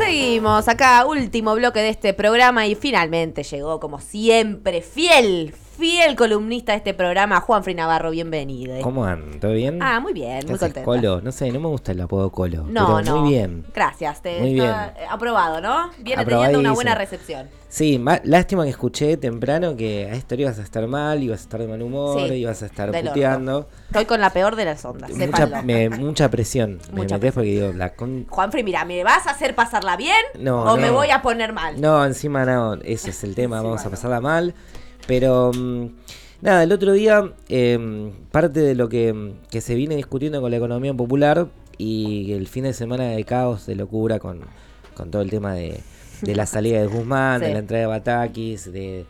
Seguimos acá, último bloque de este programa y finalmente llegó, como siempre, fiel, fiel columnista de este programa, Juan Fri Navarro, bienvenido. ¿Cómo andan? ¿Todo bien? Ah, muy bien, ¿Qué muy haces, contenta. Colo? No sé, no me gusta el apodo Colo. No, pero no. Muy bien. Gracias, te Muy eh, aprobado, ¿no? Viene teniendo una buena recepción. Sí, ma- lástima que escuché temprano que a esta hora ibas a estar mal, ibas a estar de mal humor, Sí, ibas a estar puteando. Estoy con la peor de las ondas, Mucha, me- mucha presión. Mucha me metés porque digo, la con... Juanfri, mira, ¿me vas a hacer pasarla bien No, o me voy a poner mal? No, encima no, ese es el tema, Encima vamos a no. pasarla mal. Pero mm, nada, el otro día, eh, parte de lo que, que se viene discutiendo con la economía popular y el fin de semana de caos, de locura con, con todo el tema de, de la salida de Guzmán, Sí. de la entrada de Batakis, de,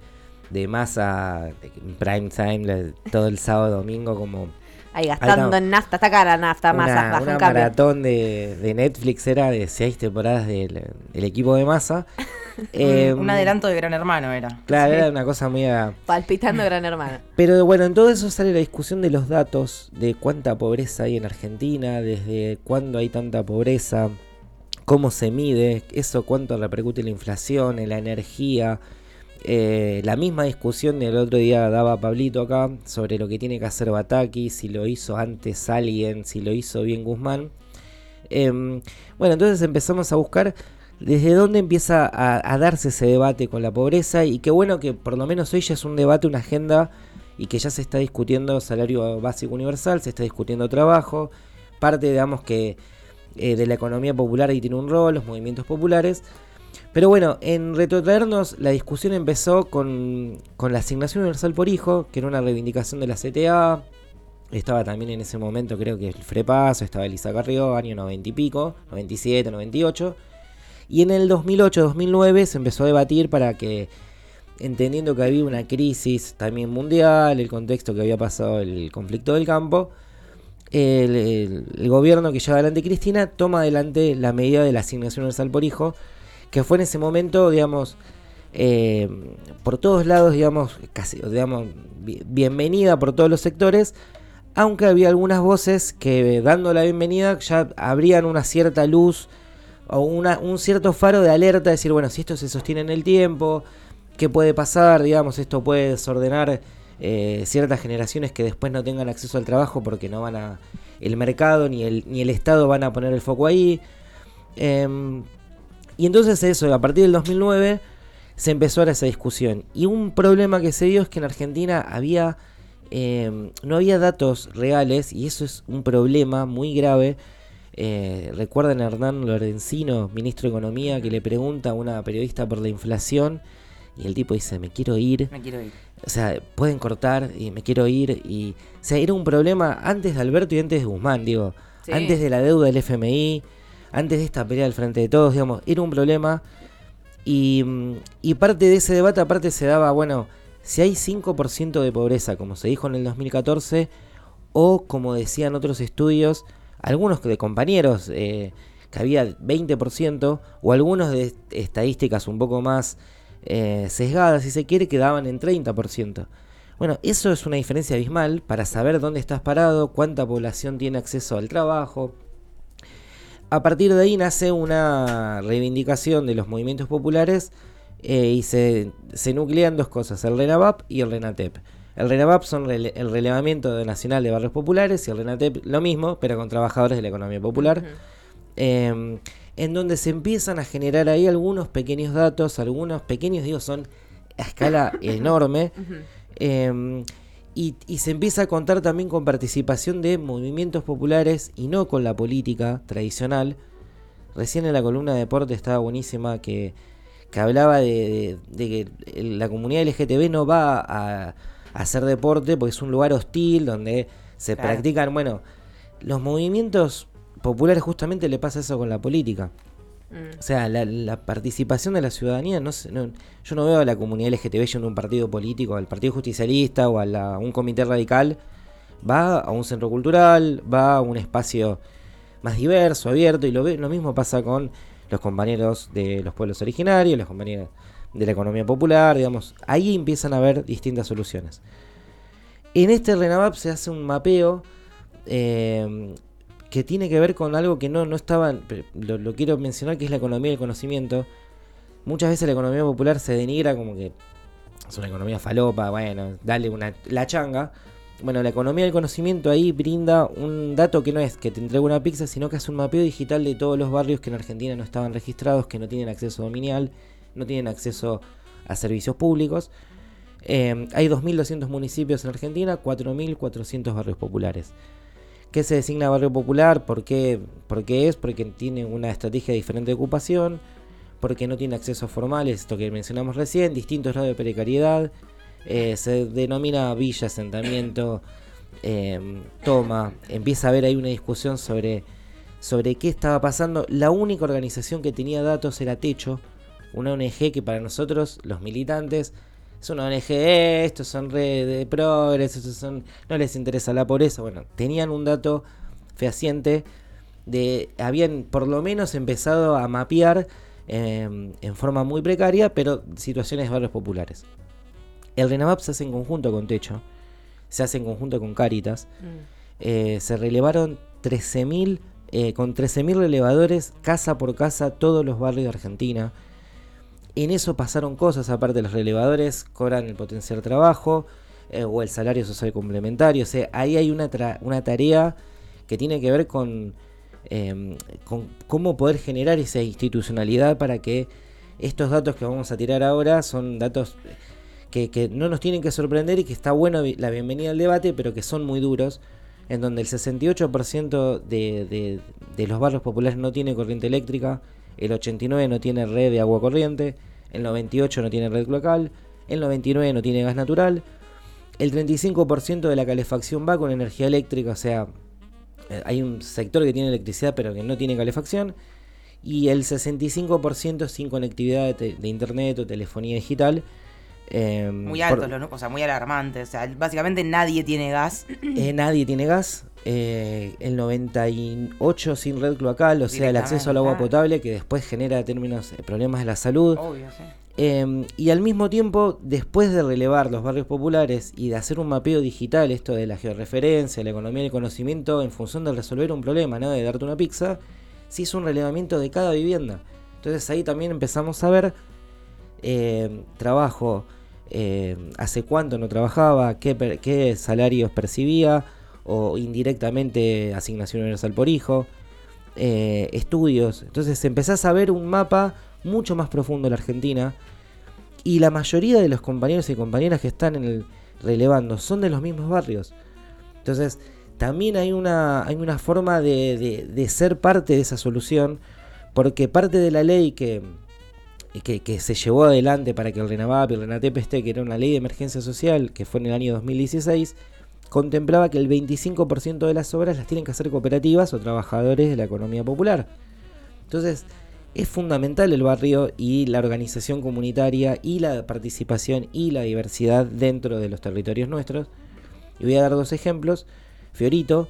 de masa, de prime time, todo el sábado, domingo, como Ahí gastando en nafta, está cara la nafta, más una, baja una un cambio. maratón de, de Netflix era de seis temporadas del, del equipo de masa. Eh, un adelanto de Gran Hermano era. Claro, era una cosa muy... a- Palpitando gran hermana. Pero bueno, en todo eso sale la discusión de los datos, de cuánta pobreza hay en Argentina, desde cuándo hay tanta pobreza, cómo se mide, eso cuánto repercute la inflación, en la energía. Eh, la misma discusión del otro día daba Pablito acá sobre lo que tiene que hacer Bataki, si lo hizo antes alguien, si lo hizo bien Guzmán. Em, bueno, entonces empezamos a buscar desde dónde empieza a darse ese debate con la pobreza y qué bueno que por lo menos hoy ya es un debate, una agenda y que ya se está discutiendo salario básico universal, se está discutiendo trabajo, parte digamos que eh, de la economía popular ahí tiene un rol, los movimientos populares. Pero bueno, en retrotraernos, la discusión empezó con, con la asignación universal por hijo, que era una reivindicación de la CTA. Estaba también en ese momento, creo que el Frepaso, estaba Elisa Carrió, año 90 y pico, 97, 98. Y en el 2008-2009 se empezó a debatir para que, entendiendo que había una crisis también mundial, el contexto que había pasado el conflicto del campo, el, gobierno que lleva adelante Cristina toma adelante la medida de la asignación universal por hijo, que fue en ese momento, digamos, eh, por todos lados, digamos, casi, digamos, bi- bienvenida por todos los sectores, aunque había algunas voces que dando la bienvenida ya abrían una cierta luz o una- un cierto faro de alerta, decir, bueno, si esto se sostiene en el tiempo, ¿qué puede pasar? Digamos, esto puede desordenar eh, ciertas generaciones que después no tengan acceso al trabajo porque no van a... El mercado ni el, ni el Estado van a poner el foco ahí. Em, y entonces eso, a partir del 2009 se empezó a esa discusión. Y un problema que se dio es que en Argentina había eh, no había datos reales y eso es un problema muy grave. Eh, Recuerdan a Hernán Lorenzino, ministro de Economía, que le pregunta a una periodista por la inflación y el tipo dice, me quiero ir. Me quiero ir. O sea, pueden cortar y me quiero ir. Y, o sea, era un problema antes de Alberto y antes de Guzmán, digo. Sí. Antes de la deuda del FMI, antes de esta pelea al frente de todos, digamos, era un problema. Y, mm, y parte de ese debate, aparte, se daba, bueno, si hay 5% de pobreza, como se dijo en el 2014, o como decían otros estudios, algunos de compañeros, eh, que había 20%, o algunos de estadísticas un poco más eh, sesgadas, si se quiere, que daban en 30%. Bueno, eso es una diferencia abismal para saber dónde estás parado, cuánta población tiene acceso al trabajo. A partir de ahí nace una reivindicación de los movimientos populares eh, y se, se nuclean dos cosas, el RENAVAP y el RENATEP. El RENAVAP son rele- el relevamiento nacional de barrios populares y el RENATEP lo mismo, pero con trabajadores de la economía popular. eh, en donde se empiezan a generar ahí algunos pequeños datos, algunos pequeños, digo, son a escala enorme. Eh, y, y se empieza a contar también con participación de movimientos populares y no con la política tradicional. Recién en la columna de deporte estaba buenísima que, que hablaba de, de- de que la comunidad LGTB no va a, a hacer deporte porque es un lugar hostil donde se Claro. practican, bueno, los movimientos populares justamente le pasa eso con la política. Mm. O sea, la, la participación de la ciudadanía, no, sé, no- yo no veo a la comunidad LGTB yendo a un partido político, al Partido Justicialista o a la- un comité radical. Va a un centro cultural, va a un espacio más diverso, abierto, y lo mismo pasa con los compañeros de los pueblos originarios, los compañeros de la economía popular, digamos. Ahí empiezan a haber distintas soluciones. En este RENAVAP se hace un mapeo eh, que tiene que ver con algo que no, no estaba, lo, quiero mencionar, que es la economía del conocimiento. Muchas veces la economía popular se denigra como que es una economía falopa, bueno, dale una, la changa. Bueno, la economía del conocimiento ahí brinda un dato que no es que te entregue una pizza, sino que hace un mapeo digital de todos los barrios que en Argentina no estaban registrados, que no tienen acceso dominial, no tienen acceso a servicios públicos. Eh, hay 2.200 municipios en Argentina, 4.400 barrios populares. ¿Qué se designa barrio popular? ¿Por qué? ¿Por qué es? Porque tiene una estrategia diferente de ocupación, porque no tiene accesos formales, esto que mencionamos recién, distintos grados de precariedad, eh, se denomina villa, asentamiento, em, toma, empieza a haber ahí una discusión sobre, sobre qué estaba pasando. La única organización que tenía datos era Techo, una ONG que para nosotros, los militantes, es una ONG, estos son redes de progres, estos son, no les interesa la pobreza. Bueno, tenían un dato fehaciente de, habían por lo menos empezado a mapear em, en forma muy precaria, pero situaciones de barrios populares. El RENAVAP se hace en conjunto con Techo, se hace en conjunto con Caritas. Mm. Eh, se relevaron 13.000, eh, con 13.000 relevadores, casa por casa, todos los barrios de Argentina. En eso pasaron cosas, aparte los relevadores, cobran el potencial trabajo eh, o el salario social complementario. O sea, ahí hay una, tra- una tarea que tiene que ver con, em, con cómo poder generar esa institucionalidad para que estos datos que vamos a tirar ahora son datos que, no nos tienen que sorprender y que está bueno la bienvenida al debate, pero que son muy duros, en donde el 68% de, de, de los barrios populares no tiene corriente eléctrica, el 89% no tiene red de agua corriente, el 98% no tiene red local, el 99% no tiene gas natural, el 35% de la calefacción va con energía eléctrica, o sea, eh, hay un sector que tiene electricidad pero que no tiene calefacción, y el 65% sin conectividad de, de internet o telefonía digital. Eh, Muy por- altos, los nu- o sea, muy alarmantes. O sea, básicamente nadie tiene gas. eh, nadie tiene gas. eh, el 98 sin red cloacal, o sea, el acceso al agua potable que después genera términos, eh, problemas de la salud. Obvio, sí. Eh, y al mismo tiempo, después de relevar los barrios populares y de hacer un mapeo digital, esto de la georreferencia, la economía del conocimiento, en función de resolver un problema, no de darte una pizza, se hizo un relevamiento de cada vivienda. Entonces ahí también empezamos a ver eh, trabajo, eh, hace cuánto no trabajaba, qué, salarios percibía, o indirectamente asignación universal por hijo, eh, estudios. Entonces empezás a ver un mapa mucho más profundo de la Argentina y la mayoría de los compañeros y compañeras que están en el relevando son de los mismos barrios. Entonces también hay una, hay una forma de ser parte de esa solución porque parte de la ley que, que, se llevó adelante para que el RENAVAP y el RENATEP esté, que era una ley de emergencia social que fue en el año 2016, contemplaba que el 25% de las obras las tienen que hacer cooperativas o trabajadores de la economía popular. Entonces, es fundamental el barrio y la organización comunitaria y la participación y la diversidad dentro de los territorios nuestros. Y voy a dar dos ejemplos. Fiorito,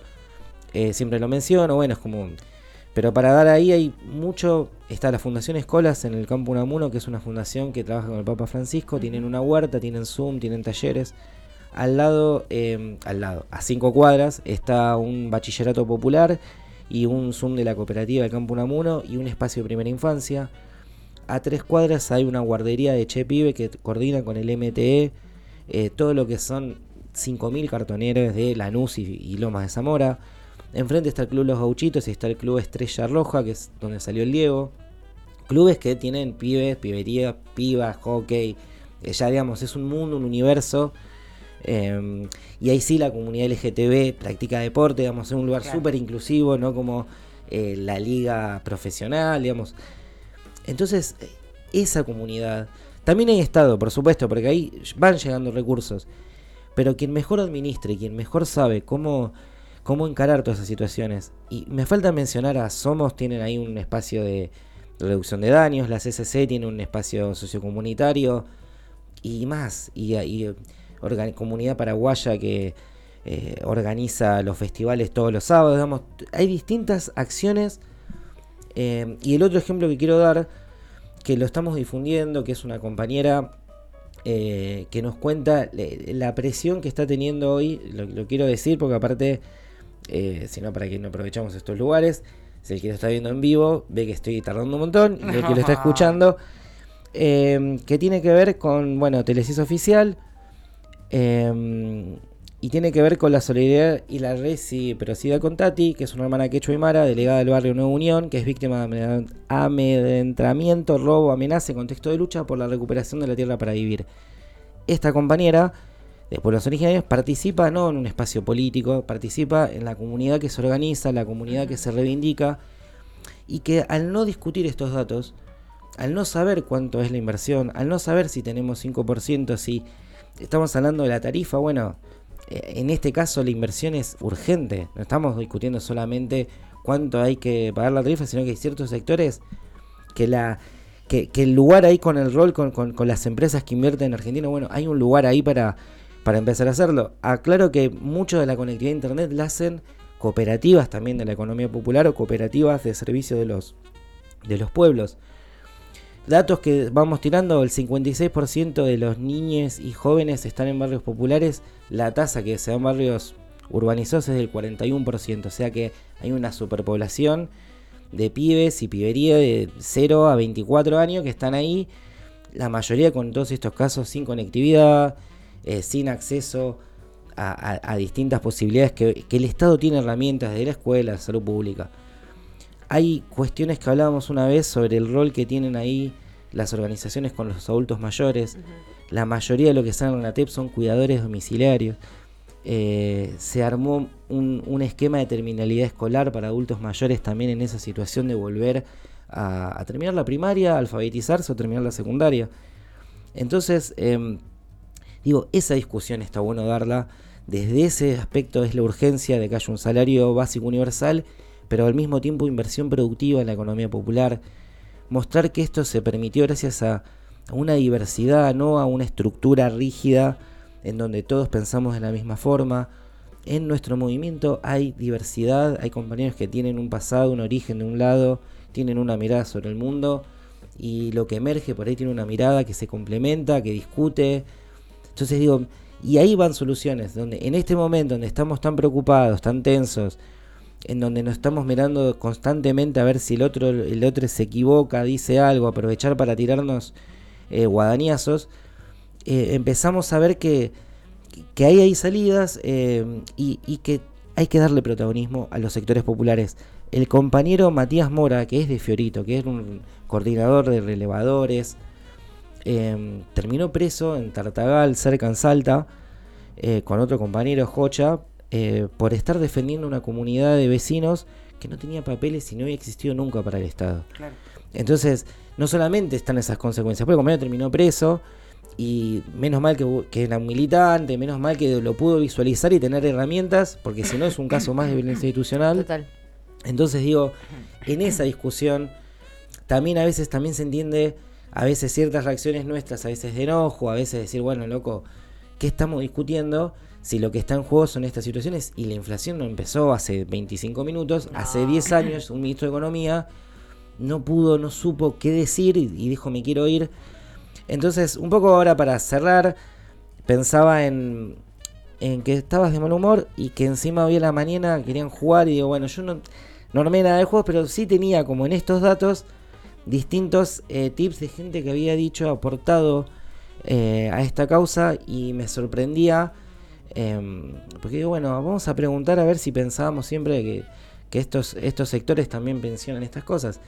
eh, siempre lo menciono, bueno, es como... Pero para dar ahí hay mucho... Está la Fundación Escolas en el Campo Unamuno, que es una fundación que trabaja con el Papa Francisco. Tienen una huerta, tienen Zoom, tienen talleres. Al lado, eh, al lado, a cinco cuadras, está un bachillerato popular y un Zoom de la cooperativa del Campo Unamuno y un espacio de primera infancia. A tres cuadras hay una guardería de Che Pibe que coordina con el MTE eh, todo lo que son 5.000 cartoneros de Lanús y, y Lomas de Zamora. Enfrente está el Club Los Gauchitos y está el Club Estrella Roja, que es donde salió el Diego. Clubes que tienen pibes, pibería, pibas, hockey. eh, ya digamos, es un mundo, un universo. eh, y ahí sí la comunidad LGTB practica deporte, digamos, es un lugar Claro. súper inclusivo, ¿no? Como eh, la liga profesional, digamos. Entonces, esa comunidad. También hay Estado, por supuesto, porque ahí van llegando recursos. Pero quien mejor administre, quien mejor sabe cómo, cómo encarar todas esas situaciones. Y me falta mencionar a Somos, tienen ahí un espacio de reducción de daños, la CCC tiene un espacio sociocomunitario y más. Y, y orga- comunidad paraguaya que eh, organiza los festivales todos los sábados. Digamos, hay distintas acciones. eh, y el otro ejemplo que quiero dar, que lo estamos difundiendo, que es una compañera eh, que nos cuenta la presión que está teniendo hoy, lo quiero decir porque aparte eh, sino para que no aprovechamos estos lugares. Si el que lo está viendo en vivo ve que estoy tardando un montón, y el que lo está escuchando, eh, que tiene que ver con, bueno, Telesis Oficial, eh, y tiene que ver con la solidaridad y la reciprocidad con Tati, que es una hermana quechua mara, delegada del barrio Nueva Unión, que es víctima de amedrentamiento, robo, amenaza en contexto de lucha por la recuperación de la tierra para vivir. Esta compañera de pueblos originarios participa no en un espacio político, participa en la comunidad que se organiza, la comunidad que se reivindica, y que al no discutir estos datos, al no saber cuánto es la inversión, al no saber si tenemos 5%, si estamos hablando de la tarifa, bueno, eh, en este caso la inversión es urgente. No estamos discutiendo solamente cuánto hay que pagar la tarifa, sino que hay ciertos sectores que la que, el lugar ahí con el rol con, con, las empresas que invierten en Argentina, bueno, hay un lugar ahí para, para empezar a hacerlo. Aclaro que mucho de la conectividad a internet la hacen cooperativas también de la economía popular o cooperativas de servicio de los de los pueblos. Datos que vamos tirando, el 56% de los niños y jóvenes están en barrios populares, la tasa que se da en barrios urbanizados es del 41%, o sea que hay una superpoblación de pibes y pibería de 0 a 24 años que están ahí, la mayoría con todos estos casos sin conectividad, eh, sin acceso a, distintas posibilidades, que, que el Estado tiene herramientas de la escuela, de salud pública hay cuestiones que hablábamos una vez sobre el rol que tienen ahí las organizaciones con los adultos mayores. La mayoría de lo que están en la TEP son cuidadores domiciliarios. Eh, se armó un, esquema de terminalidad escolar para adultos mayores también en esa situación de volver a, terminar la primaria, alfabetizarse o terminar la secundaria. Entonces, em, digo, esa discusión está bueno darla. Desde ese aspecto es la urgencia de que haya un salario básico universal pero al mismo tiempo inversión productiva en la economía popular, mostrar que esto se permitió gracias a, una diversidad, no a una estructura rígida en donde todos pensamos de la misma forma. En nuestro movimiento hay diversidad, hay compañeros que tienen un pasado, un origen de un lado, tienen una mirada sobre el mundo y lo que emerge por ahí tiene una mirada que se complementa, que discute. Entonces digo, y ahí van soluciones, donde en este momento donde estamos tan preocupados, tan tensos, en donde nos estamos mirando constantemente a ver si el otro, el otro se equivoca, dice algo, aprovechar para tirarnos eh, guadañazos, eh, empezamos a ver que, que ahí hay salidas eh, y, que hay que darle protagonismo a los sectores populares. El compañero Matías Mora, que es de Fiorito, que es un coordinador de relevadores, terminó preso en Tartagal, cerca en Salta, con otro compañero Jocha, eh, por estar defendiendo una comunidad de vecinos que no tenía papeles y no había existido nunca para el Estado. Entonces, no solamente están esas consecuencias, porque el compañero terminó preso y menos mal que, que, era un militante, menos mal que lo pudo visualizar y tener herramientas, porque si no es un caso más de violencia institucional. Total. Entonces digo, en esa discusión también a veces también se entiende a veces ciertas reacciones nuestras, a veces de enojo, a veces decir, bueno, loco, ¿qué estamos discutiendo? si lo que está en juego son estas situaciones y la inflación no empezó hace 25 minutos, hace 10 años un ministro de Economía no pudo, no supo qué decir y, dijo me quiero ir. Entonces, un poco ahora para cerrar, pensaba en, en que estabas de mal humor y que encima hoy a la mañana querían jugar y digo, bueno, yo no, no armé nada de juegos, pero sí tenía como en estos datos distintos eh, tips de gente que había dicho, aportado eh, a esta causa y me sorprendía Em, porque bueno, vamos a preguntar a ver si pensábamos siempre que, estos, estos sectores también pensionan estas cosas.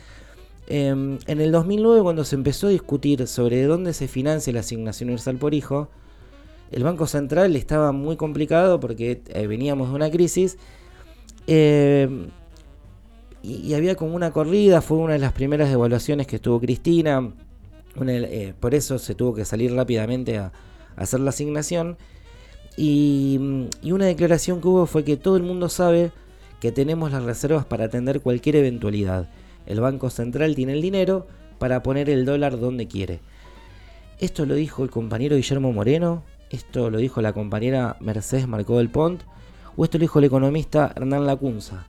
Em, en el 2009, cuando se empezó a discutir sobre dónde se financia la asignación universal por hijo, el Banco Central estaba muy complicado porque eh, veníamos de una crisis em, y, había como una corrida, fue una de las primeras devaluaciones que estuvo Cristina, eh, por eso se tuvo que salir rápidamente a hacer la asignación. Y, una declaración que hubo fue que todo el mundo sabe que tenemos las reservas para atender cualquier eventualidad. El Banco Central tiene el dinero para poner el dólar donde quiere. Esto lo dijo el compañero Guillermo Moreno, esto lo dijo la compañera Mercedes Marcó del Pont, o esto lo dijo el economista Hernán Lacunza.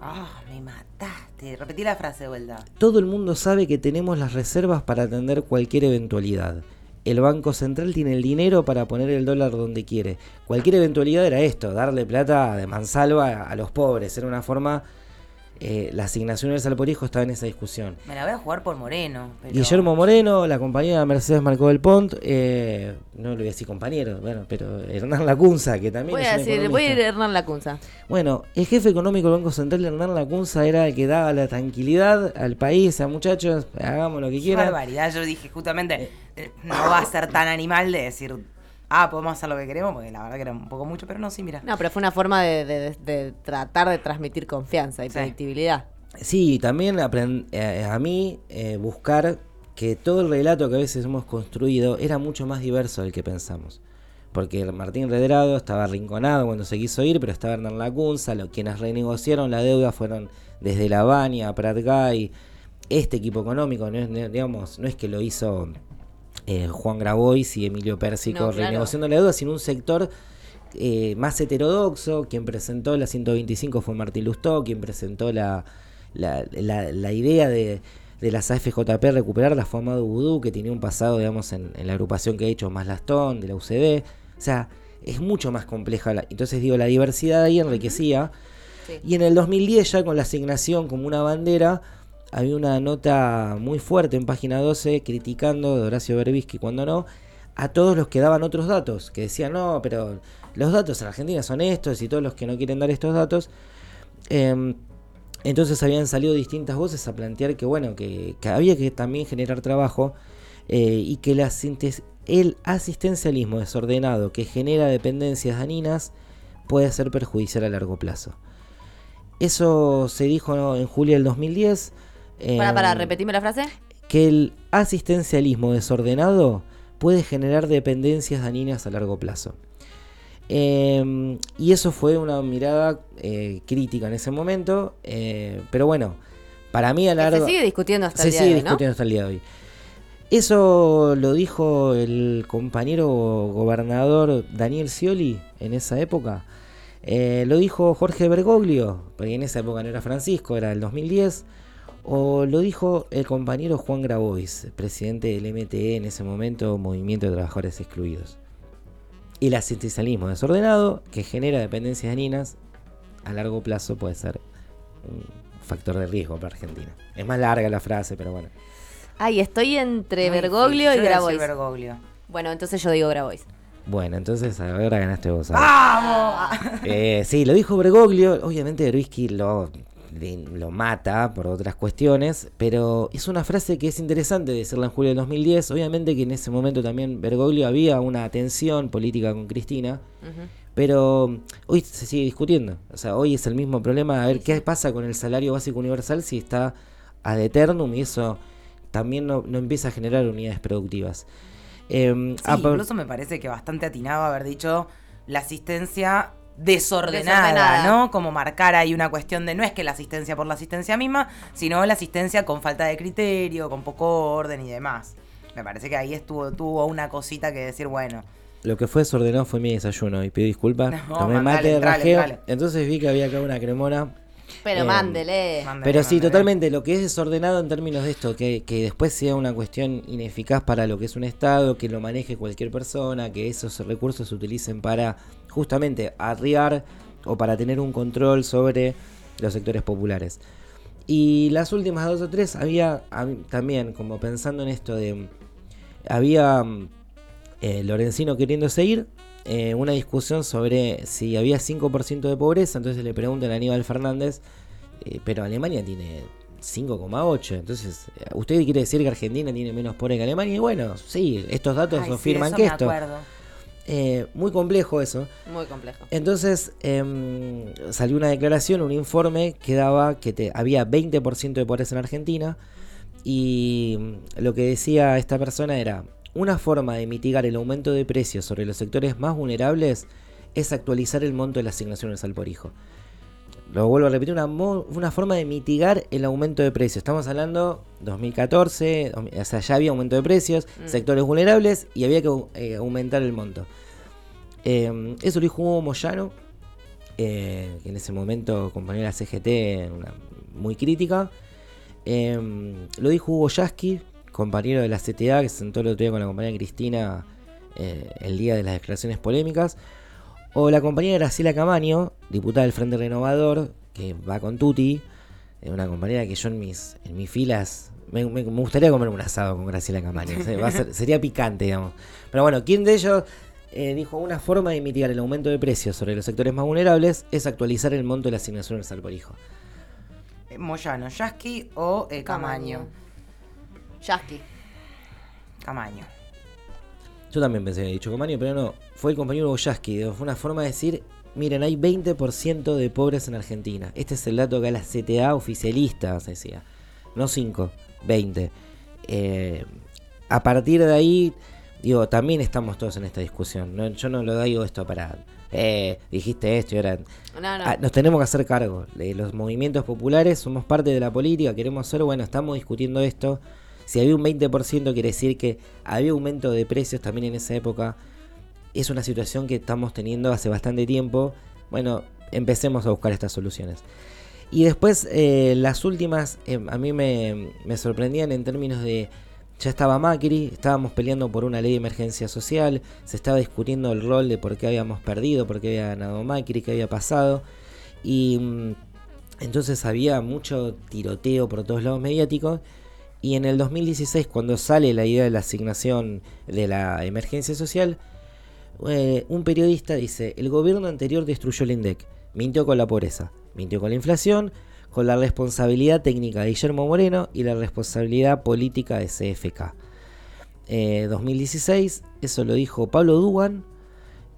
Ah, me mataste. Repetí la frase, vuelta. Todo el mundo sabe que tenemos las reservas para atender cualquier eventualidad. el Banco Central tiene el dinero para poner el dólar donde quiere. Cualquier eventualidad era esto, darle plata de mansalva a los pobres. Era una forma eh, la asignación universal por hijo estaba en esa discusión. Me la voy a jugar por Moreno. pero- Guillermo Moreno, la compañera Mercedes Marcó del Pont, eh, no le voy a decir compañero, bueno, pero Hernán Lacunza, que también Voy es a decir, voy a ir a Hernán Lacunza. Bueno, el jefe económico del Banco Central, Hernán Lacunza, era el que daba la tranquilidad al país, a muchachos, hagamos lo que quieran. barbaridad. Yo dije justamente, eh, no va a ser tan animal de decir, ah, podemos hacer lo que queremos, porque la verdad que era un poco mucho, pero no, sí, mira. No, pero fue una forma de, de- de tratar de transmitir confianza y Sí. predictibilidad. Sí, también aprend- eh, a mí eh, buscar que todo el relato que a veces hemos construido era mucho más diverso del que pensamos. Porque Martín Redrado estaba arrinconado cuando se quiso ir, pero estaba Hernán Lacunza, lo, quienes renegociaron la deuda fueron desde La Baña, Prat Gay, este equipo económico, no es, no- digamos, no es que lo hizo eh, Juan Grabois y Emilio Pérsico No, claro. renegociando la deuda, sino un sector eh, más heterodoxo. Quien presentó la 125 fue Martín Lustó, quien presentó la, la, la- la idea de, de las AFJP recuperar la fue Amado Vudú, que tenía un pasado, digamos, en, en la agrupación que ha hecho más Lastón, de la UCD. O sea, es mucho más compleja. la- entonces, digo, la diversidad ahí enriquecía. Sí. Y en el 2010, ya con la asignación como una bandera, había una nota muy fuerte en página 12 criticando de Horacio Berbisky, cuando no, a todos los que daban otros datos, que decían, no, pero los datos en Argentina son estos y todos los que no quieren dar estos datos. Em, entonces habían salido distintas voces a plantear que, bueno, que, había que también generar trabajo eh, y que el asistencialismo desordenado que genera dependencias dañinas puede ser perjudicial a largo plazo. Eso se dijo en julio del 2010. Para, para, em, repetirme la frase. que el asistencialismo desordenado puede generar dependencias dañinas a largo plazo. Eh, y eso fue una mirada eh, crítica en ese momento, eh, pero bueno, para mí a largo... se sigue discutiendo hasta se el día sigue de hoy, ¿no? discutiendo hasta el día de hoy. Eso lo dijo el compañero gobernador Daniel Scioli en esa época. Eh, lo dijo Jorge Bergoglio, porque en esa época no era Francisco, era el 2010. O lo dijo el compañero Juan Grabois, presidente del MTE en ese momento, Movimiento de Trabajadores Excluidos. El asistencialismo desordenado, que genera dependencias dañinas, a largo plazo puede ser un factor de riesgo para Argentina. Es más larga la frase, pero bueno. Ay, estoy entre Muy Bergoglio difícil. y Grabois. Bergoglio. Bueno, entonces yo digo Grabois. Bueno, entonces ahora ganaste vos. ¿sabes? ¡Vamos! Eh, sí, lo dijo Bergoglio. Obviamente Berbisky lo, lo mata por otras cuestiones, pero es una frase que es interesante decirla en julio del 2010. Obviamente que en ese momento también Bergoglio había una tensión política con Cristina, pero hoy se sigue discutiendo. O sea, hoy es el mismo problema. A ver qué pasa con el salario básico universal si está ad eternum y eso también no, no empieza a generar unidades productivas. Em, Sí, incluso me parece que bastante atinado haber dicho la asistencia desordenada, Desordenada. ¿no? Como marcar ahí una cuestión de no es que la asistencia por la asistencia misma, sino la asistencia con falta de criterio, con poco orden y demás. Me parece que ahí estuvo, tuvo una cosita que decir, bueno, Lo que fue desordenado fue mi desayuno y pido disculpas. No, Tomé mandale, mate, rajeo. entrale. Entonces vi que había acá una cremona. Pero Eh, mándele. Pero sí, totalmente. Lo que es desordenado en términos de esto, que, que después sea una cuestión ineficaz para lo que es un Estado, que lo maneje cualquier persona, que esos recursos se utilicen para justamente arriar o para tener un control sobre los sectores populares. Y las últimas dos o tres había también, como pensando en esto de... Había mm, eh, Lorenzino queriendo seguir, eh, una discusión sobre si había 5% de pobreza, entonces le preguntan a Aníbal Fernández, eh, pero Alemania tiene 5,8, entonces, eh, ¿usted quiere decir que Argentina tiene menos pobre que Alemania? Y bueno, sí, estos datos Ay, sí, afirman eso que esto. acuerdo. Eh, muy complejo eso. Muy complejo. Entonces em, salió una declaración, un informe que daba que te, había 20% de pobreza en Argentina y lo que decía esta persona era, una forma de mitigar el aumento de precios sobre los sectores más vulnerables es actualizar el monto de la asignación universal por hijo. Lo vuelvo a repetir, una, una forma de mitigar el aumento de precios. Estamos hablando 2014, dos mil- o sea, ya había aumento de precios, Mm. sectores vulnerables y había que eh, aumentar el monto. Eh, eso lo dijo Hugo Moyano, eh, que en ese momento compañero de la CGT, una- muy crítica. Lo dijo Hugo Yasky, compañero de la CTA que se sentó el otro día con la compañera Cristina el día de las declaraciones polémicas. O la compañera Graciela Camaño, diputada del Frente Renovador, que va con Tuti, una compañera que yo en mis, en mis filas me, me- me gustaría comer un asado con Graciela Camaño. o sea, va a ser- sería picante, digamos. Pero bueno, ¿quién de ellos eh, dijo una forma de mitigar el aumento de precios sobre los sectores más vulnerables es actualizar el monto de la asignación universal por hijo? Eh, Moyano, Yasky o eh, Camaño. Yasky. Camaño. Yo también pensé que había dicho Camaño, pero no. Fue el compañero Boyaski. Fue una forma de decir, miren, hay 20% de pobres en Argentina. Este es el dato que a la CTA oficialista se decía. No 5, 20. Eh, a partir de ahí, digo, también estamos todos en esta discusión. ¿no? Yo no lo digo esto para... Eh, dijiste esto y ahora... No, no. Ah, nos tenemos que hacer cargo. De los movimientos populares somos parte de la política, queremos ser, bueno, estamos discutiendo esto. Si había un 20%, quiere decir que había aumento de precios también en esa época. Es una situación que estamos teniendo hace bastante tiempo. Bueno, empecemos a buscar estas soluciones. Y después, eh, las últimas, eh, a mí me, me sorprendían en términos de. Ya estaba Macri, estábamos peleando por una ley de emergencia social, se estaba discutiendo el rol de por qué habíamos perdido, por qué había ganado Macri, qué había pasado. Y mm, entonces había mucho tiroteo por todos lados mediáticos. Y en el 2016, cuando sale la idea de la asignación de la emergencia social, eh, un periodista dice, el gobierno anterior destruyó el INDEC, mintió con la pobreza, mintió con la inflación, con la responsabilidad técnica de Guillermo Moreno y la responsabilidad política de CFK. Eh, 2016, eso lo dijo Pablo Dugan,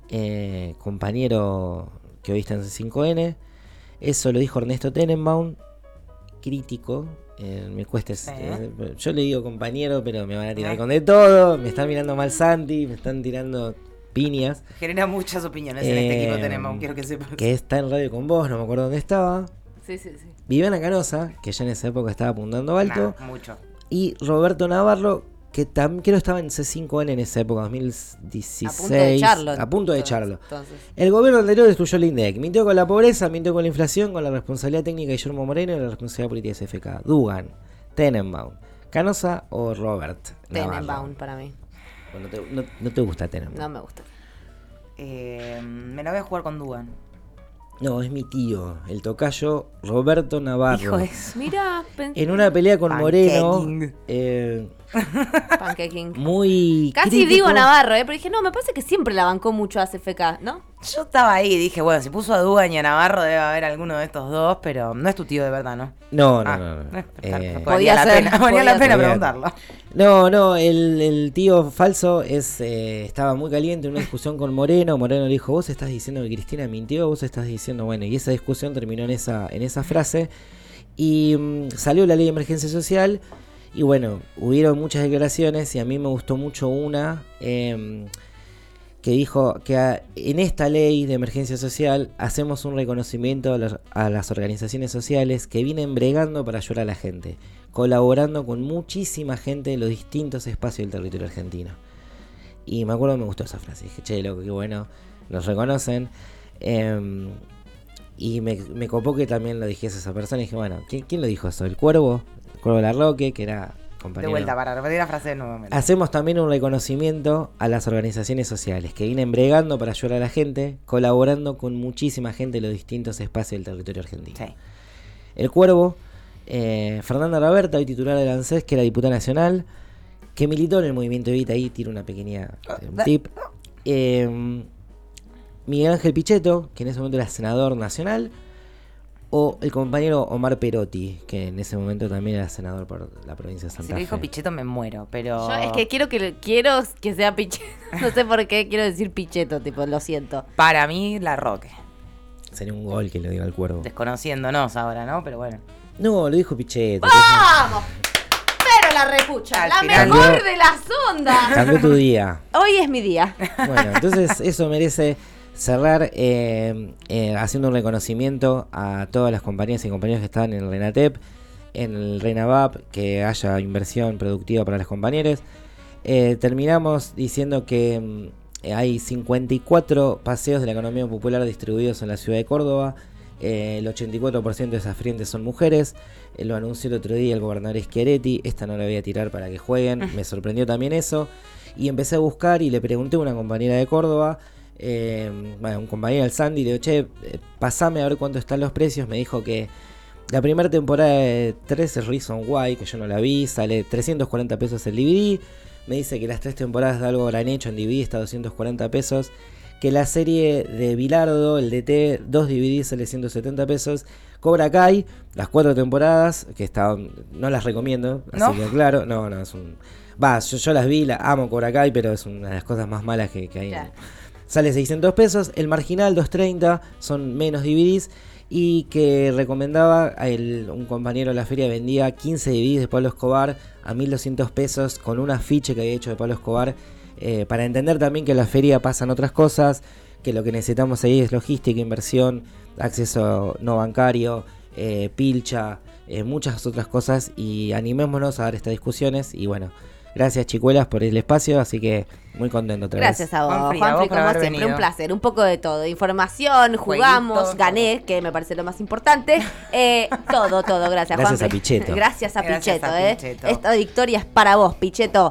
eh, compañero que hoy está en C5N. Eso lo dijo Ernesto Tenenbaum, crítico. Eh, me cuesta. Sí. eh, yo le digo compañero, pero me van a tirar con de todo. Me están mirando mal Santi, me están tirando piñas. Genera muchas opiniones en este Eh, equipo tenemos, quiero que sepas. Que está en radio con vos, no me acuerdo dónde estaba. Sí, sí, sí. Viviana Canosa, que ya en esa época estaba apuntando alto. Nah, mucho. Y Roberto Navarro, que también creo estaba en C5N en esa época, 2016. A punto de echarlo. A punto de echarlo. Entonces. El gobierno anterior destruyó el INDEC. Mintió con la pobreza, mintió con la inflación, con la responsabilidad técnica de Guillermo Moreno y la responsabilidad política de CFK. Dugan, Tenenbaum, Canosa o Robert Navarro. Tenenbaum para mí. Bueno, no, te, no- no te gusta Tenenbaum. No me gusta. Eh, me la voy a jugar con Dugan. No, es mi tío, el tocayo Roberto Navarro. Hijo de su- Mira, pen- En una pelea con Moreno, eh, Panqueking. muy. Casi crítico. digo Navarro, ¿eh? pero dije, no, me parece que siempre la bancó mucho a CFK, ¿no? Yo estaba ahí y dije, bueno, si puso a Dugan y a Navarro debe haber alguno de estos dos, pero no es tu tío de verdad, ¿no? No, no, Ah, no. no. eh, valía Podía la ser, pena, valía podía la pena preguntarlo. No, no, el, el tío falso es eh, estaba muy caliente en una discusión con Moreno. Moreno le dijo, vos estás diciendo que Cristina mintió, vos estás diciendo, bueno, y esa discusión terminó en esa, en esa frase. Y mm, salió la ley de emergencia social. Y bueno, hubieron muchas declaraciones y a mí me gustó mucho una em, que dijo que en esta ley de emergencia social hacemos un reconocimiento a las organizaciones sociales que vienen bregando para ayudar a la gente, colaborando con muchísima gente de los distintos espacios del territorio argentino. Y me acuerdo que me gustó esa frase, dije, che, loco, qué bueno, nos reconocen. Em, y me, me copó que también lo dijese esa persona. Y dije, bueno, ¿quién, quién lo dijo eso? ¿El Cuervo? El Cuervo Larroque, que era De compañero. vuelta, para repetir la frase de nuevo. Hacemos también un reconocimiento a las organizaciones sociales que vienen bregando para ayudar a la gente, colaborando con muchísima gente de los distintos espacios del territorio argentino. Sí. El Cuervo, eh, Fernanda Roberta, hoy titular del ANSES, que era diputada nacional, que militó en el movimiento Evita, ahí tira una pequeña eh, un tip. Eh, Miguel Ángel Pichetto, que en ese momento era senador nacional, o el compañero Omar Perotti, que en ese momento también era senador por la provincia de Si Santa lo dijo Fe. Pichetto me muero, pero... Yo es que quiero que quiero que sea Pichetto. No sé por qué quiero decir Pichetto, tipo, lo siento. Para mí, la Roque. Sería un gol que le diga al cuervo. Desconociéndonos ahora, ¿no? Pero bueno. No, lo dijo Pichetto. ¡Vamos! Pero la repucha, Al la final- mejor Cambió- de las ondas. Cambió tu día. Hoy es mi día. Bueno, entonces eso merece cerrar eh, eh, haciendo un reconocimiento a todas las compañías y compañeros que están en el Renatep, en el Renavap, que haya inversión productiva para los compañeros. Eh, terminamos diciendo que mm, hay 54 paseos de la economía popular distribuidos en la ciudad de Córdoba el 84% de esas frentes son mujeres. Lo anunció el otro día el gobernador Schiaretti. Esta no la voy a tirar para que jueguen. Me sorprendió también eso. Y empecé a buscar y le pregunté a una compañera de Córdoba, eh, bueno, un compañero del Sandy, le digo, che, pasame a ver cuánto están los precios. Me dijo que la primera temporada de 13 Reason Why, que yo no la vi, sale 340 pesos el DVD. Me dice que las tres temporadas de algo habrán hecho en DVD está 240 pesos. Que la serie de Bilardo, el DT, dos DVD sale 170 pesos. Cobra Kai, las cuatro temporadas, que estaban, no las recomiendo, así ¿No? que claro, no, no, es un... Va, yo, yo las vi, la amo Cobra Kai, pero es una de las cosas más malas que, que hay. en-. Sale 600 pesos, el marginal 230, son menos DVDs. Y que recomendaba, el- un compañero de la feria vendía 15 DVDs de Pablo Escobar a 1200 pesos con un afiche que había hecho de Pablo Escobar. eh, para entender también que en la feria pasan otras cosas, que lo que necesitamos ahí es logística, inversión, acceso no bancario, eh, pilcha, eh, muchas otras cosas. Y animémonos a dar estas discusiones. Y bueno, gracias chicuelas por el espacio, así que muy contento otra vez. Gracias a vos, a vos por como siempre, venido. un placer, un poco de todo, información, jugamos, Jueguitos, gané, que me parece lo más importante, eh, todo, todo, gracias, Gracias Juanfri. a Picheto. Gracias a Gracias Picheto, a eh. Picheto. Esta victoria es para vos, Picheto.